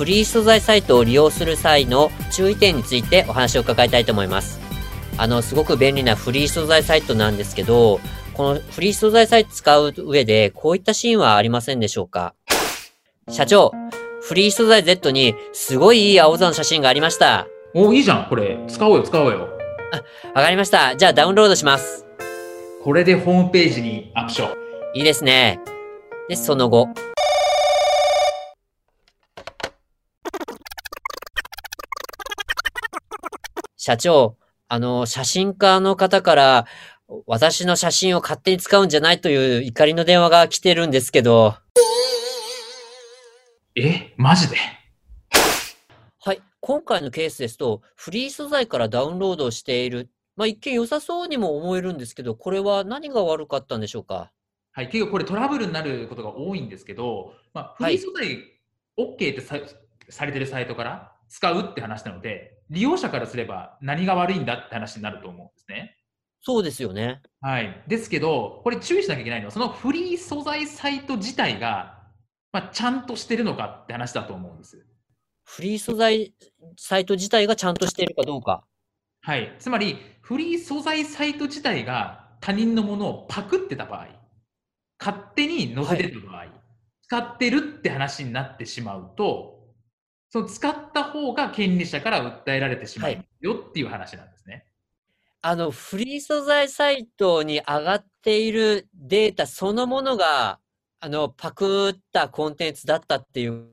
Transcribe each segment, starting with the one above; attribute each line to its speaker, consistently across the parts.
Speaker 1: フリー素材サイトを利用する際の注意点についてお話を伺いたいと思います。あのすごく便利なフリー素材サイトなんですけどこのフリー素材サイト使う上でこういったシーンはありませんでしょうか？社長フリー素材 Z にすごいいい青空の写真がありました。
Speaker 2: おいいじゃん。これ使おうよ使おうよ。
Speaker 1: わかりました。じゃあダウンロードします。
Speaker 2: これでホームページにアップしよう。
Speaker 1: いいですね。でその後社長、あの、写真家の方から、私の写真を勝手に使うんじゃないという怒りの電話が来てるんですけど。
Speaker 2: え？マジで？
Speaker 1: はい。今回のケースですと、フリー素材からダウンロードしている。まあ、一見良さそうにも思えるんですけど、これは何が悪かったんでしょうか？
Speaker 2: はい、結構これトラブルになることが多いんですけど、まあ、フリー素材 OK ってさ,、されてるサイトから使うって話なので、利用者からすれば何が悪いんだって話になると思うんですね。
Speaker 1: そうですよね。
Speaker 2: はい。ですけど、これ注意しなきゃいけないのは、そのフリー素材サイト自体が、まあ、ちゃんとしてるのかって話だと思うんです。
Speaker 1: フリー素材サイト自体がちゃんとしているかどうか。
Speaker 2: はい。つまり、フリー素材サイト自体が他人のものをパクってた場合、勝手に載せてた場合、使ってるって話になってしまうと、その使った方が権利者から訴えられてしまうよっていう話なんですね。
Speaker 1: あの、フリー素材サイトに上がっているデータそのものが、あの、パクったコンテンツだったっていう。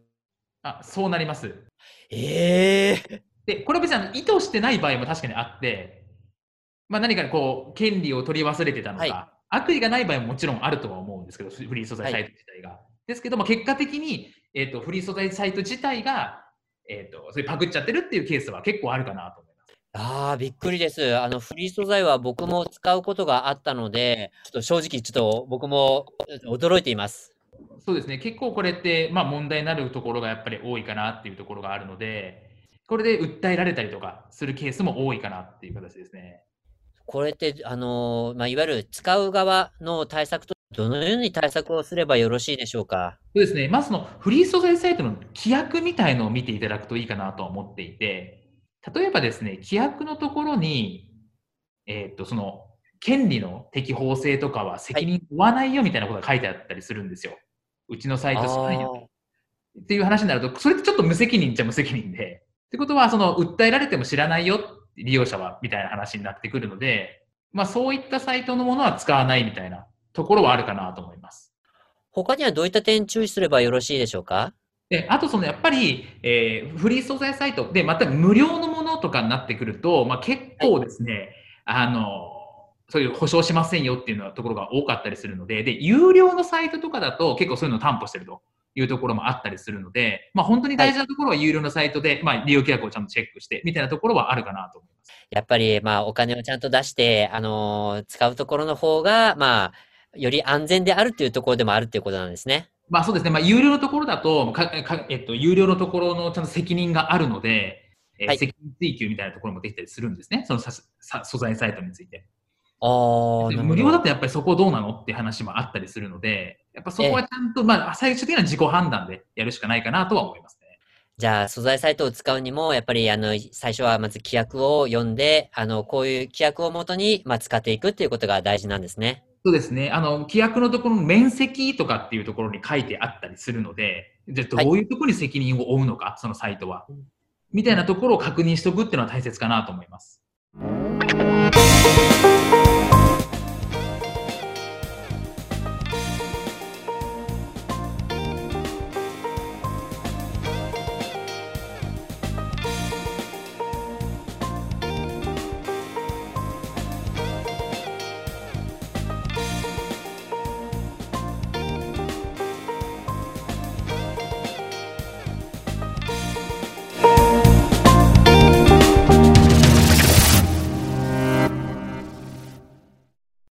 Speaker 2: あ、そうなります。
Speaker 1: ええ
Speaker 2: で、これは別に意図してない場合も確かにあって、まあ何かこう、権利を取り忘れてたのか、
Speaker 1: はい
Speaker 2: 悪意がない場合ももちろんあるとは思うんですけど、フリー素材サイト自体が。ですけども、結果的に、えっ、と、フリー素材サイト自体が、えっ、と、それパクっちゃってるっていうケースは結構あるかなと思います。
Speaker 1: ああ、びっくりです。あの、フリー素材は僕も使うことがあったので、ちょっと正直ちょっと僕も驚いています。
Speaker 2: そうですね、結構これって、まあ問題になるところがやっぱり多いかなっていうところがあるので、これで訴えられたりとかするケースも多いかなっていう形ですね。
Speaker 1: これって、あのーまあ、いわゆる使う側の対策と、どのように対策をすればよろしいでしょうか？
Speaker 2: そうですね。まずそのフリー素材サイトの規約みたいのを見ていただくといいかなとは思っていて、例えばですね、規約のところに、えーっと、その、権利の適法性とかは責任負わないよみたいなことが書いてあったりするんですよ。うちのサイト少ないよっていう話になると、それってちょっと無責任っちゃ無責任で。ってことは、その、訴えられても知らないよ、利用者は、みたいな話になってくるので、まあそういったサイトのものは使わないみたいなところはあるかなと思います。
Speaker 1: 他にはどういった点注意すればよろしいでしょうか？
Speaker 2: で、あとそのやっぱり、えーフリー素材サイトで、また無料のものとかになってくると、まあ、結構ですね、あの、そういう保証しませんよっていうのはところが多かったりするので、で、有料のサイトとかだと結構そういうのを担保してるというところもあったりするので、まあ本当に大事なところは有料のサイトで、まあ利用規約をちゃんとチェックしてみたいなところはあるかなと思います。
Speaker 1: やっぱり、まあ、お金をちゃんと出して、あのー使うところの方が、まあ、より安全であるというところでもあるということなんですね。
Speaker 2: まあそうですね、まあ有料のところだと、かかえっと、有料のところのちゃんと責任があるので、えー
Speaker 1: はい
Speaker 2: 責任追及みたいなところもできたりするんですね、そのささ素材サイトについて。
Speaker 1: あ
Speaker 2: 無料だとやっぱりそこどうなのって話もあったりするので、やっぱそこはちゃんと、まあ最終的には自己判断でやるしかないかなとは思いますね。
Speaker 1: じゃあ、素材サイトを使うにも、やっぱり、あの、最初はまず規約を読んで、あの、こういう規約をもとに、まあ、使っていくっていうことが大事なんですね。
Speaker 2: そうですね。あの、規約のところの面積とかっていうところに書いてあったりするので、じゃあどういうところに責任を負うのか、そのサイトは。みたいなところを確認しておくっていうのは大切かなと思います。